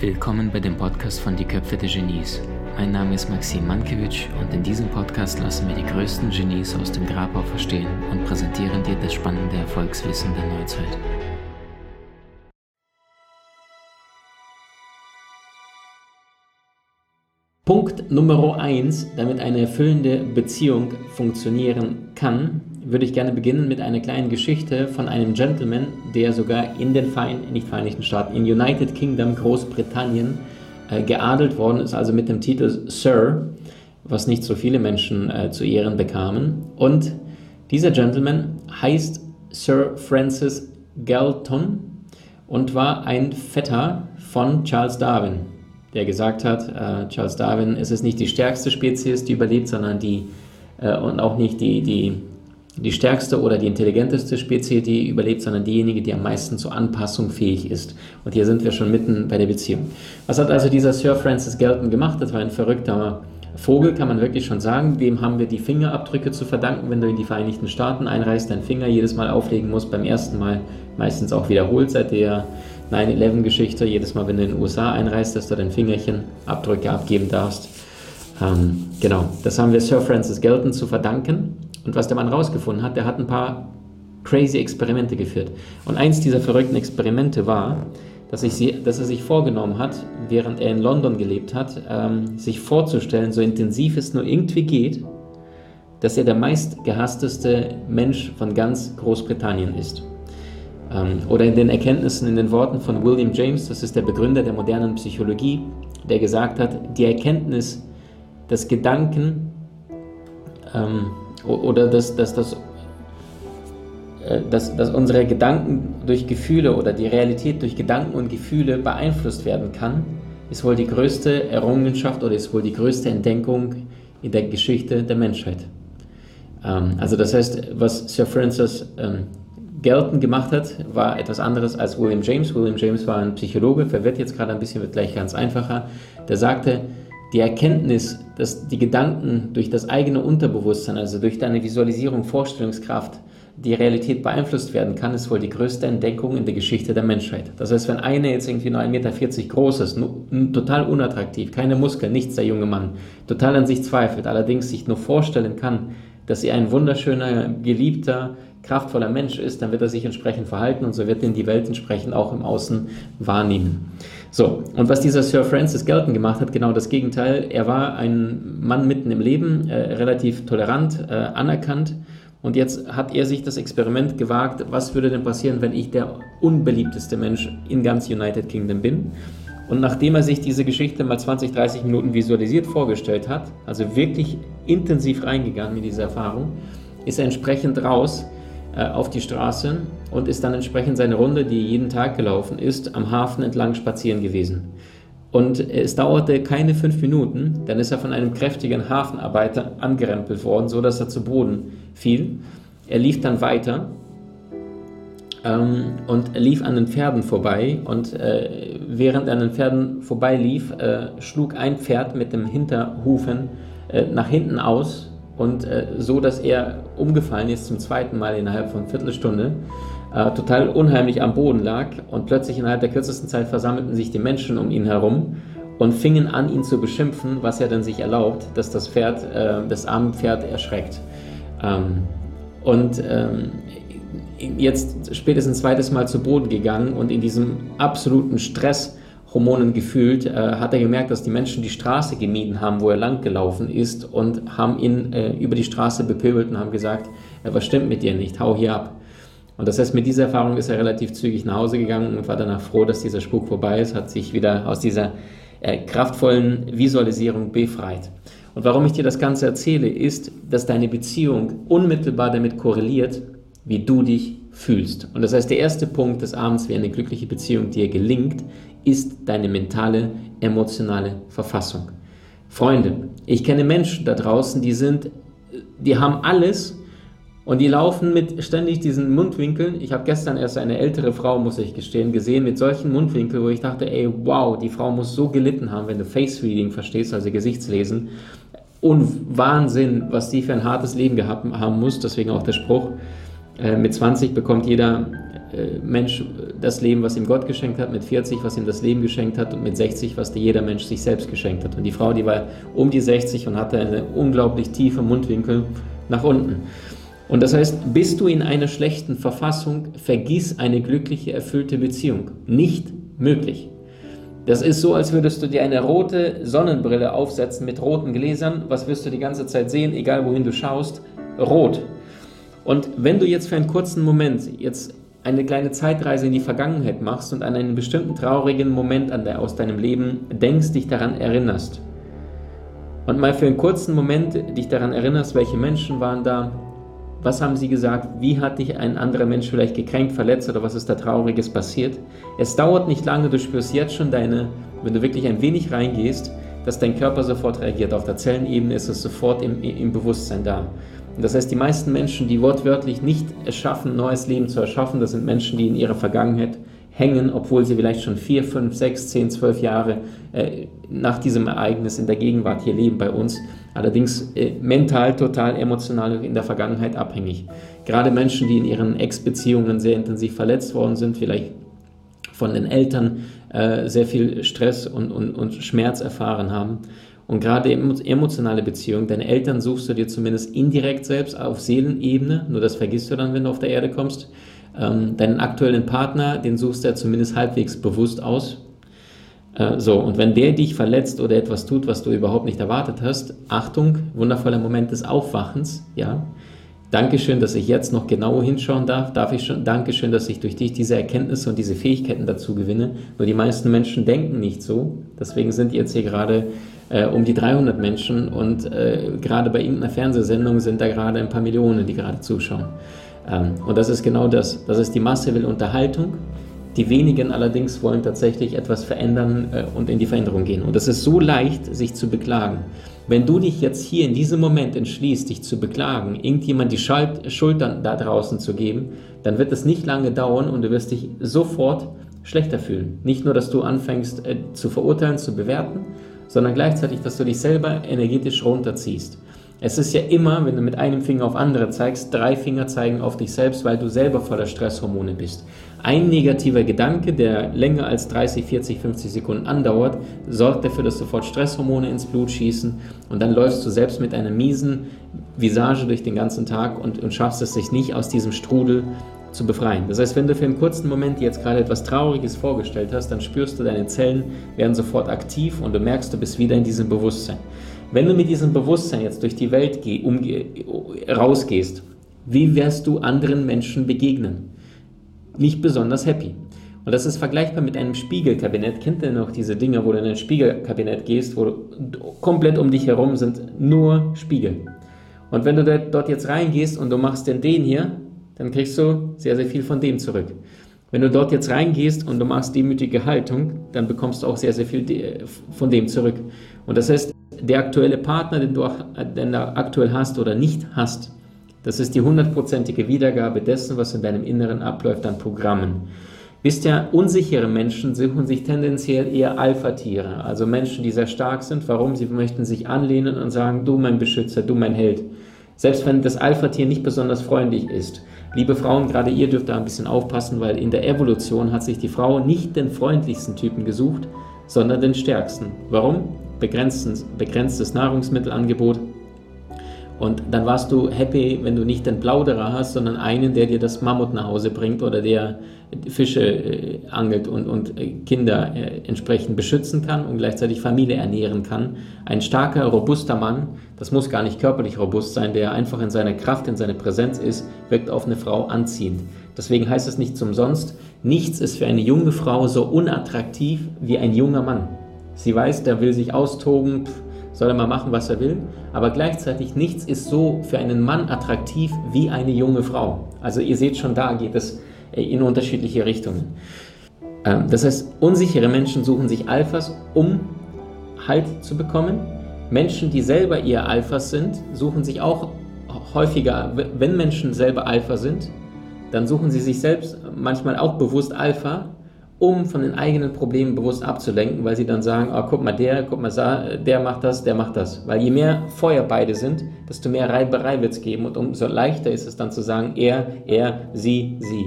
Willkommen bei dem Podcast von Die Köpfe der Genies. Mein Name ist Maxim Mankewitsch und in diesem Podcast lassen wir die größten Genies aus dem Grabau verstehen und präsentieren dir das spannende Erfolgswissen der Neuzeit. Punkt Nummer eins, damit eine erfüllende Beziehung funktionieren kann, würde ich gerne beginnen mit einer kleinen Geschichte von einem Gentleman, der sogar in den Verein, nicht Vereinigten Staaten, in United Kingdom, Großbritannien, äh, geadelt worden ist, also mit dem Titel Sir, was nicht so viele Menschen äh, zu Ehren bekamen. Und dieser Gentleman heißt Sir Francis Galton und war ein Vetter von Charles Darwin, der gesagt hat, äh, Charles Darwin, es ist nicht die stärkste Spezies, die überlebt, sondern die äh, und auch nicht die, die die stärkste oder die intelligenteste Spezies, die überlebt, sondern diejenige, die am meisten zur Anpassung fähig ist. Und hier sind wir schon mitten bei der Beziehung. Was hat also dieser Sir Francis Galton gemacht? Das war ein verrückter Vogel, kann man wirklich schon sagen. Dem haben wir die Fingerabdrücke zu verdanken. Wenn du in die Vereinigten Staaten einreist, deinen Finger jedes Mal auflegen musst, beim ersten Mal meistens auch wiederholt seit der 9-11-Geschichte. Jedes Mal, wenn du in den USA einreist, dass du dein Fingerchen Abdrücke abgeben darfst. Ähm, genau, das haben wir Sir Francis Galton zu verdanken. Und was der Mann rausgefunden hat, der hat ein paar crazy Experimente geführt. Und eins dieser verrückten Experimente war, dass, sie, dass er sich vorgenommen hat, während er in London gelebt hat, ähm, sich vorzustellen, so intensiv es nur irgendwie geht, dass er der meistgehassteste Mensch von ganz Großbritannien ist. Ähm, oder in den Erkenntnissen, in den Worten von William James, das ist der Begründer der modernen Psychologie, der gesagt hat, die Erkenntnis, dass Gedanken ähm, oder dass, dass, dass, äh, dass, dass unsere Gedanken durch Gefühle oder die Realität durch Gedanken und Gefühle beeinflusst werden kann, ist wohl die größte Errungenschaft oder ist wohl die größte Entdeckung in der Geschichte der Menschheit. Ähm, also das heißt, was Sir Francis ähm, Galton gemacht hat, war etwas anderes als William James. William James war ein Psychologe, verwirrt jetzt gerade ein bisschen, wird gleich ganz einfacher. Der sagte, die Erkenntnis, dass die Gedanken durch das eigene Unterbewusstsein, also durch deine Visualisierung, Vorstellungskraft, die Realität beeinflusst werden kann, ist wohl die größte Entdeckung in der Geschichte der Menschheit. Das heißt, wenn einer jetzt irgendwie nur 1,40 Meter groß ist, total unattraktiv, keine Muskeln, nichts, der junge Mann, total an sich zweifelt, allerdings sich nur vorstellen kann, dass er ein wunderschöner, geliebter, kraftvoller Mensch ist, dann wird er sich entsprechend verhalten und so wird ihn die Welt entsprechend auch im Außen wahrnehmen. So, und was dieser Sir Francis Galton gemacht hat, genau das Gegenteil. Er war ein Mann mitten im Leben, äh, relativ tolerant, äh, anerkannt. Und jetzt hat er sich das Experiment gewagt, was würde denn passieren, wenn ich der unbeliebteste Mensch in ganz United Kingdom bin? Und nachdem er sich diese Geschichte mal 20, 30 Minuten visualisiert vorgestellt hat, also wirklich intensiv reingegangen in diese Erfahrung, ist er entsprechend raus auf die Straße und ist dann entsprechend seine Runde, die jeden Tag gelaufen ist, am Hafen entlang spazieren gewesen. Und es dauerte keine fünf Minuten, dann ist er von einem kräftigen Hafenarbeiter angerempelt worden, so dass er zu Boden fiel. Er lief dann weiter ähm, und lief an den Pferden vorbei. Und äh, während er an den Pferden vorbeilief, äh, schlug ein Pferd mit dem Hinterhufen äh, nach hinten aus und äh, so, dass er umgefallen ist zum zweiten Mal innerhalb von Viertelstunde, äh, total unheimlich am Boden lag und plötzlich innerhalb der kürzesten Zeit versammelten sich die Menschen um ihn herum und fingen an, ihn zu beschimpfen, was er dann sich erlaubt, dass das Pferd, äh, das arme Pferd erschreckt. Ähm, und ähm, jetzt spätestens zweites Mal zu Boden gegangen und in diesem absoluten Stress Hormonen gefühlt, äh, hat er gemerkt, dass die Menschen die Straße gemieden haben, wo er langgelaufen ist und haben ihn äh, über die Straße bepöbelt und haben gesagt, äh, was stimmt mit dir nicht, hau hier ab. Und das heißt, mit dieser Erfahrung ist er relativ zügig nach Hause gegangen und war danach froh, dass dieser Spuk vorbei ist, hat sich wieder aus dieser äh, kraftvollen Visualisierung befreit. Und warum ich dir das Ganze erzähle, ist, dass deine Beziehung unmittelbar damit korreliert, wie du dich fühlst. Und das heißt, der erste Punkt des Abends, wie eine glückliche Beziehung dir gelingt, ist deine mentale, emotionale Verfassung. Freunde, ich kenne Menschen da draußen, die sind, die haben alles und die laufen mit ständig diesen Mundwinkeln. Ich habe gestern erst eine ältere Frau, muss ich gestehen, gesehen mit solchen Mundwinkeln, wo ich dachte, ey, wow, die Frau muss so gelitten haben, wenn du Face Reading verstehst, also Gesichtslesen. Und Wahnsinn, was die für ein hartes Leben gehabt haben muss, deswegen auch der Spruch. Äh, mit 20 bekommt jeder Mensch das Leben, was ihm Gott geschenkt hat, mit 40, was ihm das Leben geschenkt hat und mit 60, was dir jeder Mensch sich selbst geschenkt hat. Und die Frau, die war um die 60 und hatte eine unglaublich tiefe Mundwinkel nach unten. Und das heißt, bist du in einer schlechten Verfassung, vergiss eine glückliche, erfüllte Beziehung. Nicht möglich. Das ist so, als würdest du dir eine rote Sonnenbrille aufsetzen mit roten Gläsern. Was wirst du die ganze Zeit sehen, egal wohin du schaust? Rot. Und wenn du jetzt für einen kurzen Moment jetzt eine kleine Zeitreise in die Vergangenheit machst und an einen bestimmten traurigen Moment aus deinem Leben denkst, dich daran erinnerst und mal für einen kurzen Moment dich daran erinnerst, welche Menschen waren da, was haben sie gesagt, wie hat dich ein anderer Mensch vielleicht gekränkt, verletzt oder was ist da Trauriges passiert. Es dauert nicht lange, du spürst jetzt schon deine, wenn du wirklich ein wenig reingehst, dass dein Körper sofort reagiert. Auf der Zellenebene ist es sofort im, im Bewusstsein da. Das heißt, die meisten Menschen, die wortwörtlich nicht es schaffen, neues Leben zu erschaffen, das sind Menschen, die in ihrer Vergangenheit hängen, obwohl sie vielleicht schon vier, fünf, sechs, zehn, zwölf Jahre äh, nach diesem Ereignis in der Gegenwart hier leben bei uns. Allerdings äh, mental, total, emotional in der Vergangenheit abhängig. Gerade Menschen, die in ihren Ex-Beziehungen sehr intensiv verletzt worden sind, vielleicht von den Eltern äh, sehr viel Stress und, und, und Schmerz erfahren haben und gerade emotionale Beziehungen, deine Eltern suchst du dir zumindest indirekt selbst auf Seelenebene, nur das vergisst du dann, wenn du auf der Erde kommst. Ähm, deinen aktuellen Partner, den suchst du ja zumindest halbwegs bewusst aus. Äh, so, und wenn der dich verletzt oder etwas tut, was du überhaupt nicht erwartet hast, Achtung, wundervoller Moment des Aufwachens, ja. Dankeschön, dass ich jetzt noch genau hinschauen darf. Darf ich schon? Dankeschön, dass ich durch dich diese Erkenntnisse und diese Fähigkeiten dazu gewinne. Nur die meisten Menschen denken nicht so. Deswegen sind jetzt hier gerade äh, um die 300 Menschen und äh, gerade bei irgendeiner Fernsehsendung sind da gerade ein paar Millionen, die gerade zuschauen. Ähm, und das ist genau das. Das ist die Masse will Unterhaltung. Die wenigen allerdings wollen tatsächlich etwas verändern äh, und in die Veränderung gehen. Und es ist so leicht, sich zu beklagen. Wenn du dich jetzt hier in diesem Moment entschließt, dich zu beklagen, irgendjemand die Schultern da draußen zu geben, dann wird es nicht lange dauern und du wirst dich sofort schlechter fühlen. Nicht nur, dass du anfängst äh, zu verurteilen, zu bewerten, sondern gleichzeitig, dass du dich selber energetisch runterziehst. Es ist ja immer, wenn du mit einem Finger auf andere zeigst, drei Finger zeigen auf dich selbst, weil du selber voller Stresshormone bist. Ein negativer Gedanke, der länger als 30, 40, 50 Sekunden andauert, sorgt dafür, dass sofort Stresshormone ins Blut schießen und dann läufst du selbst mit einer miesen Visage durch den ganzen Tag und, und schaffst es sich nicht aus diesem Strudel zu befreien. Das heißt, wenn du für einen kurzen Moment jetzt gerade etwas Trauriges vorgestellt hast, dann spürst du, deine Zellen werden sofort aktiv und du merkst, du bist wieder in diesem Bewusstsein. Wenn du mit diesem Bewusstsein jetzt durch die Welt geh, rausgehst, wie wirst du anderen Menschen begegnen? Nicht besonders happy. Und das ist vergleichbar mit einem Spiegelkabinett. Kennt ihr noch diese Dinge, wo du in ein Spiegelkabinett gehst, wo komplett um dich herum sind nur Spiegel. Und wenn du dort jetzt reingehst und du machst den den hier, dann kriegst du sehr, sehr viel von dem zurück. Wenn du dort jetzt reingehst und du machst demütige Haltung, dann bekommst du auch sehr, sehr viel von dem zurück. Und das heißt, der aktuelle Partner, den du, den du aktuell hast oder nicht hast, das ist die hundertprozentige Wiedergabe dessen, was in deinem Inneren abläuft an Programmen. Wisst ihr, unsichere Menschen suchen sich tendenziell eher Alpha-Tiere, also Menschen, die sehr stark sind. Warum? Sie möchten sich anlehnen und sagen, du mein Beschützer, du mein Held. Selbst wenn das Alpha-Tier nicht besonders freundlich ist. Liebe Frauen, gerade ihr dürft da ein bisschen aufpassen, weil in der Evolution hat sich die Frau nicht den freundlichsten Typen gesucht, sondern den stärksten. Warum? Begrenztes, begrenztes Nahrungsmittelangebot, und dann warst du happy, wenn du nicht den Plauderer hast, sondern einen, der dir das Mammut nach Hause bringt oder der Fische äh, angelt und, und äh, Kinder äh, entsprechend beschützen kann und gleichzeitig Familie ernähren kann. Ein starker, robuster Mann, das muss gar nicht körperlich robust sein, der einfach in seiner Kraft, in seiner Präsenz ist, wirkt auf eine Frau anziehend. Deswegen heißt es nicht zum Sonst, nichts ist für eine junge Frau so unattraktiv wie ein junger Mann. Sie weiß, der will sich austoben, pff, soll er mal machen, was er will, aber gleichzeitig nichts ist so für einen Mann attraktiv wie eine junge Frau. Also ihr seht schon, da geht es äh, in unterschiedliche Richtungen. Ähm, das heißt, unsichere Menschen suchen sich Alphas, um Halt zu bekommen. Menschen, die selber eher Alphas sind, suchen sich auch häufiger, wenn Menschen selber Alpha sind, dann suchen sie sich selbst manchmal auch bewusst Alpha, um von den eigenen Problemen bewusst abzulenken, weil sie dann sagen, oh, guck mal der, guck mal der macht das, der macht das. Weil je mehr Feuer beide sind, desto mehr Reiberei wird es geben und umso leichter ist es dann zu sagen, er, er, sie, sie.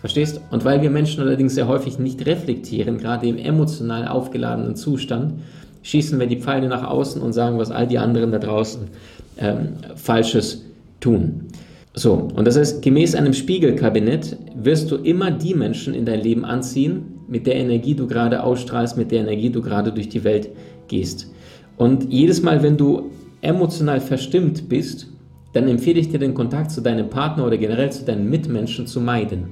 Verstehst? Und weil wir Menschen allerdings sehr häufig nicht reflektieren, gerade im emotional aufgeladenen Zustand, schießen wir die Pfeile nach außen und sagen, was all die anderen da draußen ähm, Falsches tun. So, und das heißt, gemäß einem Spiegelkabinett wirst du immer die Menschen in dein Leben anziehen, mit der Energie du gerade ausstrahlst, mit der Energie du gerade durch die Welt gehst. Und jedes Mal, wenn du emotional verstimmt bist, dann empfehle ich dir den Kontakt zu deinem Partner oder generell zu deinen Mitmenschen zu meiden.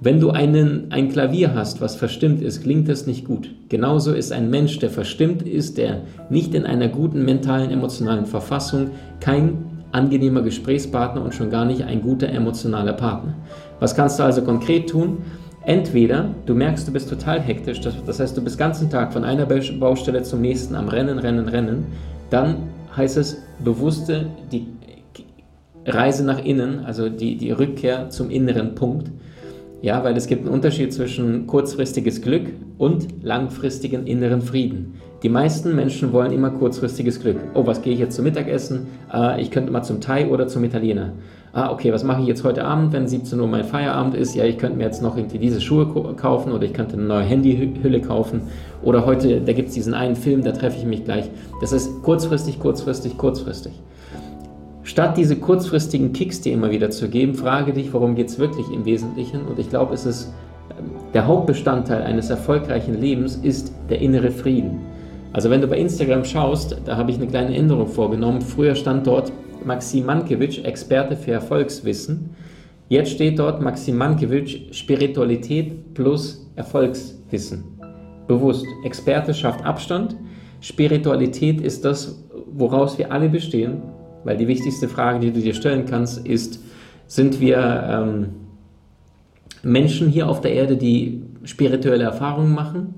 Wenn du einen, ein Klavier hast, was verstimmt ist, klingt das nicht gut. Genauso ist ein Mensch, der verstimmt ist, der nicht in einer guten mentalen, emotionalen Verfassung, kein angenehmer Gesprächspartner und schon gar nicht ein guter emotionaler Partner. Was kannst du also konkret tun? Entweder du merkst, du bist total hektisch, das heißt, du bist den ganzen Tag von einer Baustelle zum nächsten am Rennen, Rennen, Rennen, dann heißt es bewusste die Reise nach innen, also die, die Rückkehr zum inneren Punkt. Ja, weil es gibt einen Unterschied zwischen kurzfristiges Glück und langfristigen inneren Frieden. Die meisten Menschen wollen immer kurzfristiges Glück. Oh, was gehe ich jetzt zum Mittagessen? Äh, ich könnte mal zum Thai oder zum Italiener. Ah, okay, was mache ich jetzt heute Abend, wenn 17 Uhr mein Feierabend ist? Ja, ich könnte mir jetzt noch irgendwie diese Schuhe kaufen oder ich könnte eine neue Handyhülle kaufen. Oder heute, da gibt es diesen einen Film, da treffe ich mich gleich. Das ist kurzfristig, kurzfristig, kurzfristig. Statt diese kurzfristigen Kicks dir immer wieder zu geben, frage dich, worum geht es wirklich im Wesentlichen. Und ich glaube, es ist ähm, der Hauptbestandteil eines erfolgreichen Lebens ist der innere Frieden. Also wenn du bei Instagram schaust, da habe ich eine kleine Änderung vorgenommen. Früher stand dort Maxim Mankiewicz, Experte für Erfolgswissen. Jetzt steht dort Maxim Mankiewicz, Spiritualität plus Erfolgswissen. Bewusst. Experte schafft Abstand. Spiritualität ist das, woraus wir alle bestehen. Weil die wichtigste Frage, die du dir stellen kannst, ist, sind wir ähm, Menschen hier auf der Erde, die spirituelle Erfahrungen machen,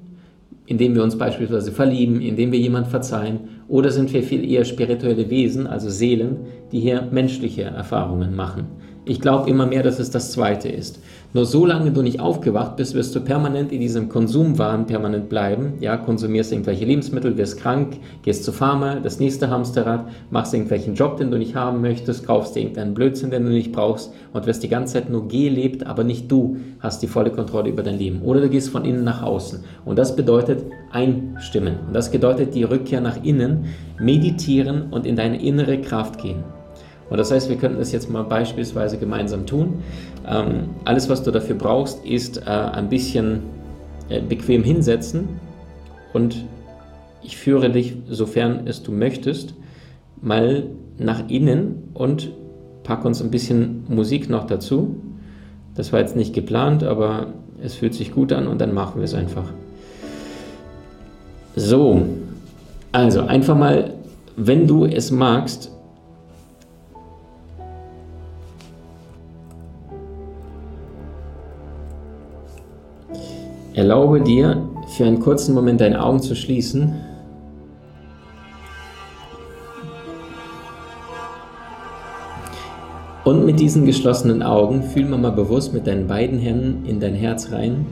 indem wir uns beispielsweise verlieben, indem wir jemand verzeihen, oder sind wir viel eher spirituelle Wesen, also Seelen, die hier menschliche Erfahrungen machen? Ich glaube immer mehr, dass es das Zweite ist. Nur solange du nicht aufgewacht bist, wirst du permanent in diesem Konsumwahn permanent bleiben. Ja, konsumierst irgendwelche Lebensmittel, wirst krank, gehst zur Pharma, das nächste Hamsterrad, machst irgendwelchen Job, den du nicht haben möchtest, kaufst dir irgendeinen Blödsinn, den du nicht brauchst und wirst die ganze Zeit nur gelebt, aber nicht du hast die volle Kontrolle über dein Leben. Oder du gehst von innen nach außen. Und das bedeutet einstimmen. Und das bedeutet die Rückkehr nach innen, meditieren und in deine innere Kraft gehen. Und das heißt, wir könnten das jetzt mal beispielsweise gemeinsam tun. Ähm, alles, was du dafür brauchst, ist äh, ein bisschen äh, bequem hinsetzen und ich führe dich, sofern es du möchtest, mal nach innen und pack uns ein bisschen Musik noch dazu. Das war jetzt nicht geplant, aber es fühlt sich gut an und dann machen wir es einfach. So, also einfach mal, wenn du es magst, Erlaube dir, für einen kurzen Moment deine Augen zu schließen. Und mit diesen geschlossenen Augen fühl mal, mal bewusst mit deinen beiden Händen in dein Herz rein.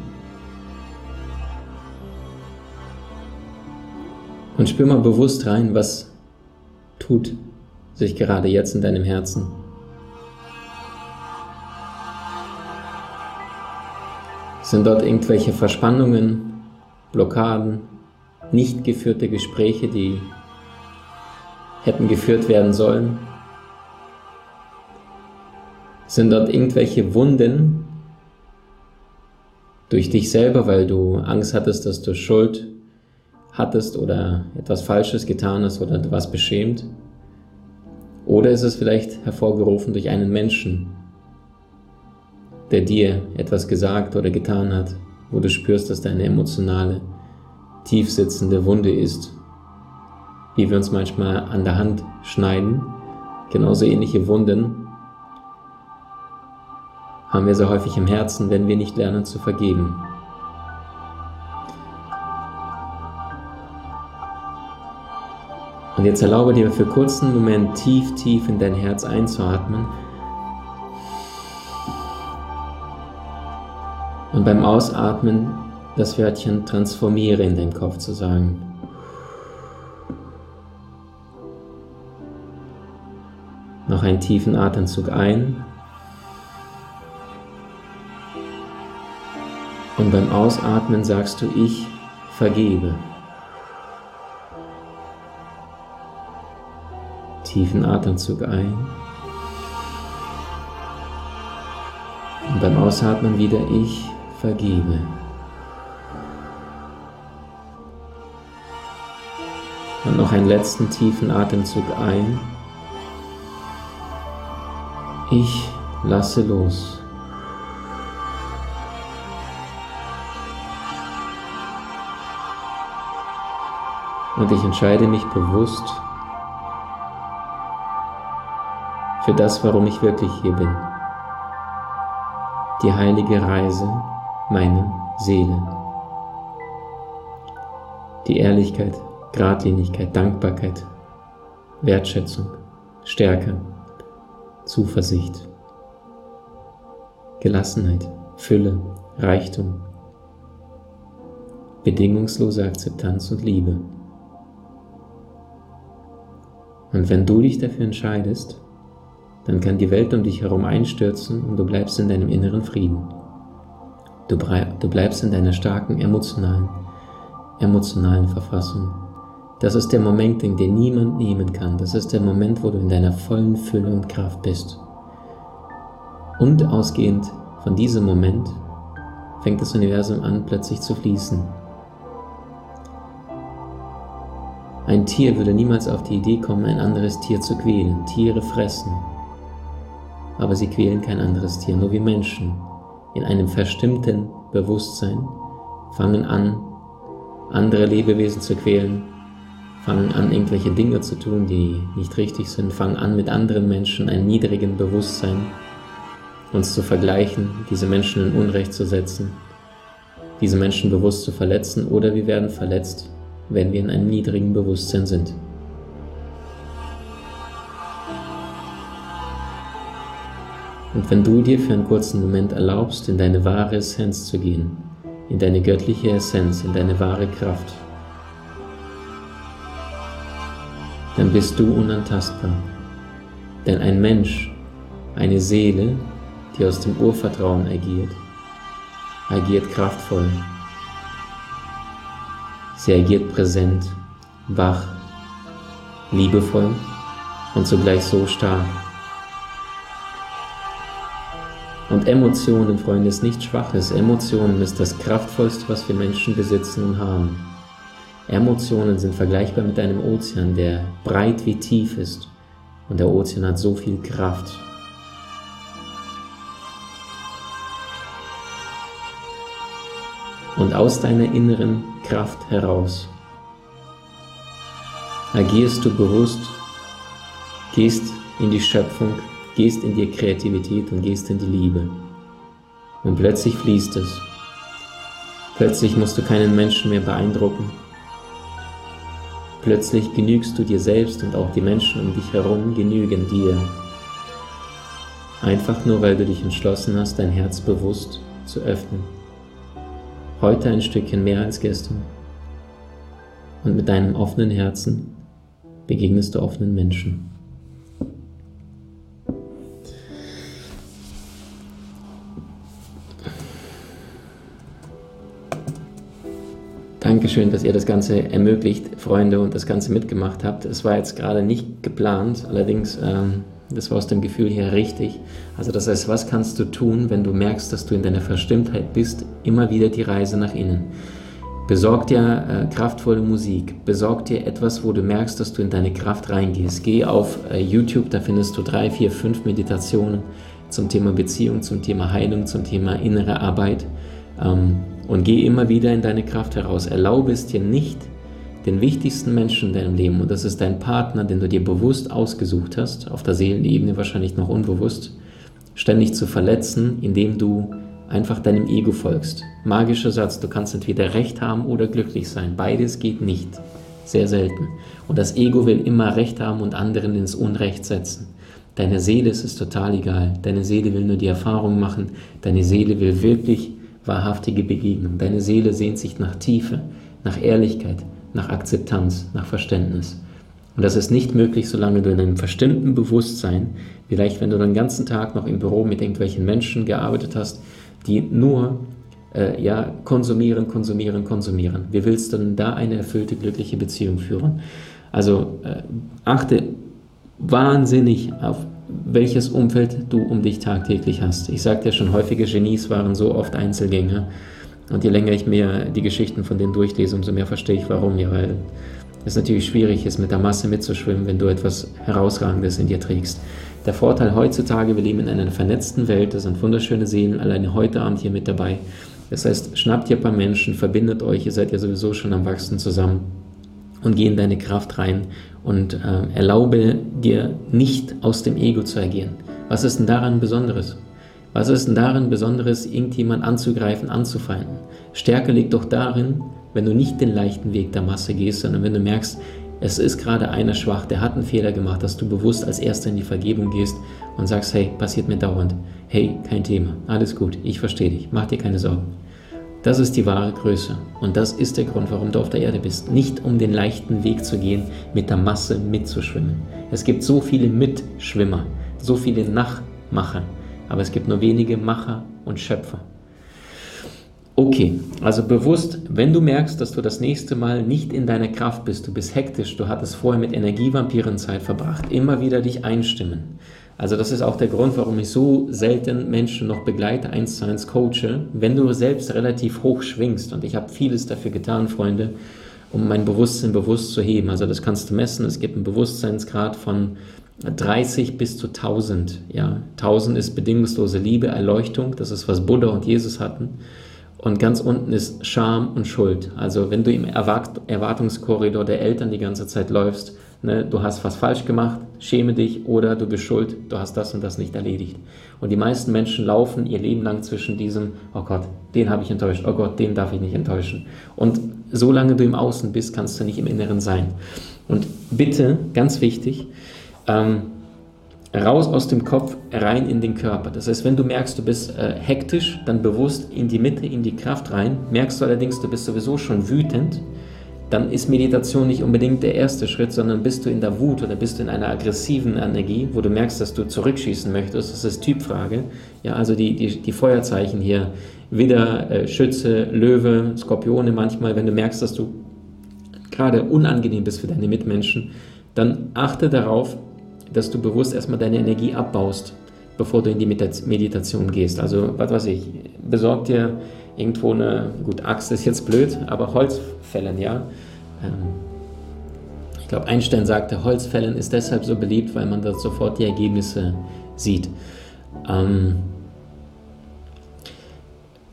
Und spür mal bewusst rein, was tut sich gerade jetzt in deinem Herzen. Sind dort irgendwelche Verspannungen, Blockaden, nicht geführte Gespräche, die hätten geführt werden sollen? Sind dort irgendwelche Wunden durch dich selber, weil du Angst hattest, dass du Schuld hattest oder etwas Falsches getan hast oder du warst beschämt? Oder ist es vielleicht hervorgerufen durch einen Menschen, der dir etwas gesagt oder getan hat, wo du spürst, dass deine emotionale, tief sitzende Wunde ist, wie wir uns manchmal an der Hand schneiden, genauso ähnliche Wunden haben wir sehr häufig im Herzen, wenn wir nicht lernen zu vergeben. Und jetzt erlaube dir für kurzen Moment tief, tief in dein Herz einzuatmen Und beim Ausatmen das Wörtchen transformiere in deinem Kopf zu sagen. Noch einen tiefen Atemzug ein. Und beim Ausatmen sagst du, ich vergebe. Tiefen Atemzug ein. Und beim Ausatmen wieder, ich vergebe. Und noch einen letzten tiefen Atemzug ein. Ich lasse los. Und ich entscheide mich bewusst für das, warum ich wirklich hier bin. Die heilige Reise meiner Seele. Die Ehrlichkeit, Gradlinigkeit, Dankbarkeit, Wertschätzung, Stärke, Zuversicht, Gelassenheit, Fülle, Reichtum, bedingungslose Akzeptanz und Liebe. Und wenn du dich dafür entscheidest, dann kann die Welt um dich herum einstürzen und du bleibst in deinem inneren Frieden. Du, bleibst in deiner starken emotionalen, emotionalen Verfassung. Das ist der Moment, den dir niemand nehmen kann. Das ist der Moment, wo du in deiner vollen Fülle und Kraft bist. Und ausgehend von diesem Moment fängt das Universum an, plötzlich zu fließen. Ein Tier würde niemals auf die Idee kommen, ein anderes Tier zu quälen. Tiere fressen. Aber sie quälen kein anderes Tier, nur wie Menschen. In einem verstimmten Bewusstsein fangen an, andere Lebewesen zu quälen, fangen an, irgendwelche Dinge zu tun, die nicht richtig sind, fangen an, mit anderen Menschen einem niedrigen Bewusstsein uns zu vergleichen, diese Menschen in Unrecht zu setzen, diese Menschen bewusst zu verletzen oder wir werden verletzt, wenn wir in einem niedrigen Bewusstsein sind. Und wenn du dir für einen kurzen Moment erlaubst, in deine wahre Essenz zu gehen, in deine göttliche Essenz, in deine wahre Kraft, dann bist du unantastbar. Denn ein Mensch, eine Seele, die aus dem Urvertrauen agiert, agiert kraftvoll. Sie agiert präsent, wach, liebevoll und zugleich so stark. Und Emotionen, Freunde, ist nichts Schwaches. Emotionen ist das Kraftvollste, was wir Menschen besitzen und haben. Emotionen sind vergleichbar mit einem Ozean, der breit wie tief ist. Und der Ozean hat so viel Kraft. Und aus deiner inneren Kraft heraus agierst du bewusst, gehst in die Schöpfung, gehst in die Kreativität und gehst in die Liebe. Und plötzlich fließt es. Plötzlich musst du keinen Menschen mehr beeindrucken. Plötzlich genügst du dir selbst und auch die Menschen um dich herum genügen dir. Einfach nur, weil du dich entschlossen hast, dein Herz bewusst zu öffnen. Heute ein Stückchen mehr als gestern. Und mit deinem offenen Herzen begegnest du offenen Menschen. Dankeschön, dass ihr das Ganze ermöglicht, Freunde, und das Ganze mitgemacht habt. Es war jetzt gerade nicht geplant, allerdings, ähm, das war aus dem Gefühl her richtig. Also das heißt, was kannst du tun, wenn du merkst, dass du in deiner Verstimmtheit bist? Immer wieder die Reise nach innen. Besorg dir äh, kraftvolle Musik, besorg dir etwas, wo du merkst, dass du in deine Kraft reingehst. Geh auf äh, YouTube, da findest du drei, vier, fünf Meditationen zum Thema Beziehung, zum Thema Heilung, zum Thema innere Arbeit. Ähm, und geh immer wieder in deine Kraft heraus. Erlaube es dir nicht, den wichtigsten Menschen in deinem Leben, und das ist dein Partner, den du dir bewusst ausgesucht hast, auf der Seelenebene wahrscheinlich noch unbewusst, ständig zu verletzen, indem du einfach deinem Ego folgst. Magischer Satz, du kannst entweder recht haben oder glücklich sein. Beides geht nicht. Sehr selten. Und das Ego will immer recht haben und anderen ins Unrecht setzen. Deine Seele ist es total egal. Deine Seele will nur die Erfahrung machen. Deine Seele will wirklich wahrhaftige Begegnung. Deine Seele sehnt sich nach Tiefe, nach Ehrlichkeit, nach Akzeptanz, nach Verständnis. Und das ist nicht möglich, solange du in einem verstimmten Bewusstsein, vielleicht wenn du den ganzen Tag noch im Büro mit irgendwelchen Menschen gearbeitet hast, die nur äh, ja, konsumieren, konsumieren, konsumieren. Wie willst du denn da eine erfüllte, glückliche Beziehung führen? Also äh, achte wahnsinnig auf welches Umfeld du um dich tagtäglich hast. Ich sagte ja schon, häufige Genies waren so oft Einzelgänger. Und je länger ich mir die Geschichten von denen durchlese, umso mehr verstehe ich warum. Ja, weil es natürlich schwierig ist, mit der Masse mitzuschwimmen, wenn du etwas Herausragendes in dir trägst. Der Vorteil heutzutage, wir leben in einer vernetzten Welt, da sind wunderschöne Seelen alleine heute Abend hier mit dabei. Das heißt, schnappt ihr ein paar Menschen, verbindet euch, ihr seid ja sowieso schon am Wachsen zusammen und geh in deine Kraft rein und äh, erlaube dir nicht aus dem Ego zu agieren. Was ist denn daran Besonderes? Was ist denn daran Besonderes, irgendjemand anzugreifen, anzufeinden? Stärke liegt doch darin, wenn du nicht den leichten Weg der Masse gehst, sondern wenn du merkst, es ist gerade einer schwach, der hat einen Fehler gemacht, dass du bewusst als Erster in die Vergebung gehst und sagst, hey, passiert mir dauernd. Hey, kein Thema, alles gut, ich verstehe dich, mach dir keine Sorgen. Das ist die wahre Größe und das ist der Grund, warum du auf der Erde bist. Nicht um den leichten Weg zu gehen, mit der Masse mitzuschwimmen. Es gibt so viele Mitschwimmer, so viele Nachmacher, aber es gibt nur wenige Macher und Schöpfer. Okay, also bewusst, wenn du merkst, dass du das nächste Mal nicht in deiner Kraft bist, du bist hektisch, du hattest vorher mit Energievampiren Zeit verbracht, immer wieder dich einstimmen. Also das ist auch der Grund, warum ich so selten Menschen noch begleite, eins zu eins coache. Wenn du selbst relativ hoch schwingst, und ich habe vieles dafür getan, Freunde, um mein Bewusstsein bewusst zu heben. Also das kannst du messen. Es gibt einen Bewusstseinsgrad von 30 bis zu 1000. Ja, 1000 ist bedingungslose Liebe, Erleuchtung. Das ist was Buddha und Jesus hatten. Und ganz unten ist Scham und Schuld. Also wenn du im Erwartungskorridor der Eltern die ganze Zeit läufst, ne, du hast was falsch gemacht, schäme dich oder du bist schuld, du hast das und das nicht erledigt. Und die meisten Menschen laufen ihr Leben lang zwischen diesem, oh Gott, den habe ich enttäuscht, oh Gott, den darf ich nicht enttäuschen. Und solange du im Außen bist, kannst du nicht im Inneren sein. Und bitte, ganz wichtig, ähm, raus aus dem Kopf, rein in den Körper. Das heißt, wenn du merkst, du bist äh, hektisch, dann bewusst in die Mitte, in die Kraft rein. Merkst du allerdings, du bist sowieso schon wütend, dann ist Meditation nicht unbedingt der erste Schritt, sondern bist du in der Wut oder bist du in einer aggressiven Energie, wo du merkst, dass du zurückschießen möchtest. Das ist Typfrage. Ja, also die, die, die Feuerzeichen hier, Widder, äh, Schütze, Löwe, Skorpione manchmal, wenn du merkst, dass du gerade unangenehm bist für deine Mitmenschen, dann achte darauf, dass du bewusst erstmal deine Energie abbaust, bevor du in die Meditation gehst. Also, was weiß ich, besorg dir irgendwo eine, gut, Axt ist jetzt blöd, aber Holzfällen, ja. Ähm, ich glaube, Einstein sagte, Holzfällen ist deshalb so beliebt, weil man dort sofort die Ergebnisse sieht. Ähm,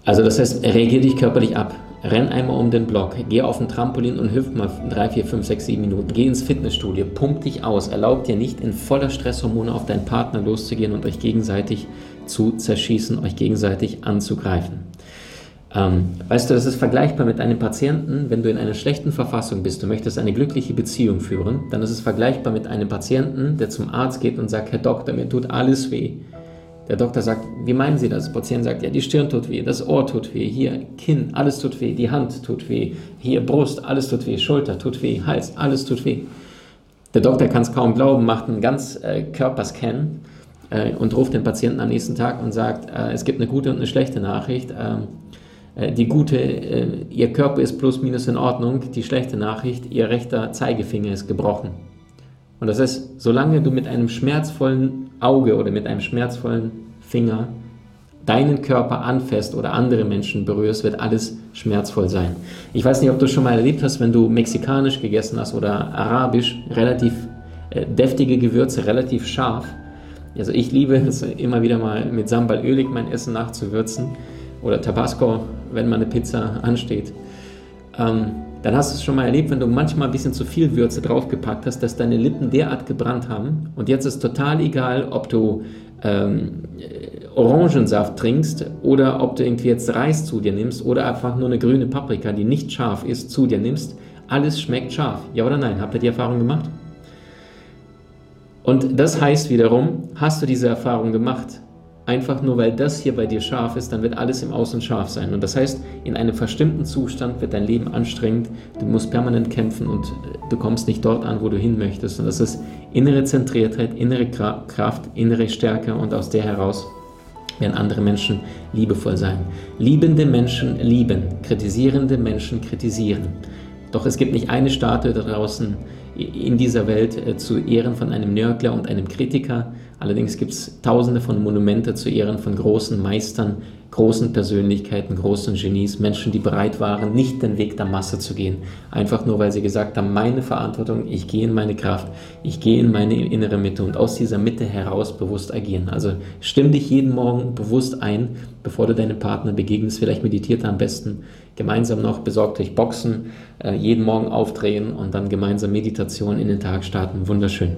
also das heißt, reagier dich körperlich ab renn einmal um den Block, geh auf ein Trampolin und hüpf mal 3, 4, 5, 6, 7 Minuten, geh ins Fitnessstudio, pump dich aus, erlaub dir nicht in voller Stresshormone auf deinen Partner loszugehen und euch gegenseitig zu zerschießen, euch gegenseitig anzugreifen. Ähm, weißt du, das ist vergleichbar mit einem Patienten, wenn du in einer schlechten Verfassung bist, du möchtest eine glückliche Beziehung führen, dann ist es vergleichbar mit einem Patienten, der zum Arzt geht und sagt, Herr Doktor, mir tut alles weh. Der Doktor sagt, wie meinen Sie das? Der Patient sagt, ja, die Stirn tut weh, das Ohr tut weh, hier Kinn, alles tut weh, die Hand tut weh, hier Brust, alles tut weh, Schulter tut weh, Hals, alles tut weh. Der Doktor kann es kaum glauben, macht einen ganz äh, Körperscan äh, und ruft den Patienten am nächsten Tag und sagt, äh, es gibt eine gute und eine schlechte Nachricht. Äh, die gute, äh, Ihr Körper ist plus minus in Ordnung, die schlechte Nachricht, Ihr rechter Zeigefinger ist gebrochen. Und das ist, solange du mit einem schmerzvollen Auge oder mit einem schmerzvollen Finger deinen Körper anfasst oder andere Menschen berührst, wird alles schmerzvoll sein. Ich weiß nicht, ob du schon mal erlebt hast, wenn du mexikanisch gegessen hast oder arabisch, relativ äh, deftige Gewürze, relativ scharf. Also ich liebe es immer wieder mal mit Sambal ölig mein Essen nachzuwürzen oder Tabasco, wenn mal eine Pizza ansteht. Ähm, dann hast du es schon mal erlebt, wenn du manchmal ein bisschen zu viel Würze draufgepackt hast, dass deine Lippen derart gebrannt haben. Und jetzt ist total egal, ob du ähm, Orangensaft trinkst oder ob du irgendwie jetzt Reis zu dir nimmst oder einfach nur eine grüne Paprika, die nicht scharf ist, zu dir nimmst. Alles schmeckt scharf. Ja oder nein? Habt ihr die Erfahrung gemacht? Und das heißt wiederum, hast du diese Erfahrung gemacht, einfach nur weil das hier bei dir scharf ist, dann wird alles im Außen scharf sein. Und das heißt, in einem verstimmten Zustand wird dein Leben anstrengend, du musst permanent kämpfen und äh, du kommst nicht dort an, wo du hin möchtest. Und das ist innere Zentriertheit, innere Kraft, innere Stärke und aus der heraus werden andere Menschen liebevoll sein. Liebende Menschen lieben, kritisierende Menschen kritisieren. Doch es gibt nicht eine Statue da draußen in dieser Welt äh, zu Ehren von einem Nörgler und einem Kritiker. Allerdings gibt es tausende von Monumente zu Ehren von großen Meistern, großen Persönlichkeiten, großen Genies, Menschen, die bereit waren, nicht den Weg der Masse zu gehen. Einfach nur, weil sie gesagt haben, meine Verantwortung, ich gehe in meine Kraft, ich gehe in meine innere Mitte und aus dieser Mitte heraus bewusst agieren. Also stimm dich jeden Morgen bewusst ein, bevor du deinem Partner begegnest. Vielleicht meditiert er am besten gemeinsam noch, besorgt euch Boxen, äh, jeden Morgen aufdrehen und dann gemeinsam Meditation in den Tag starten. Wunderschön.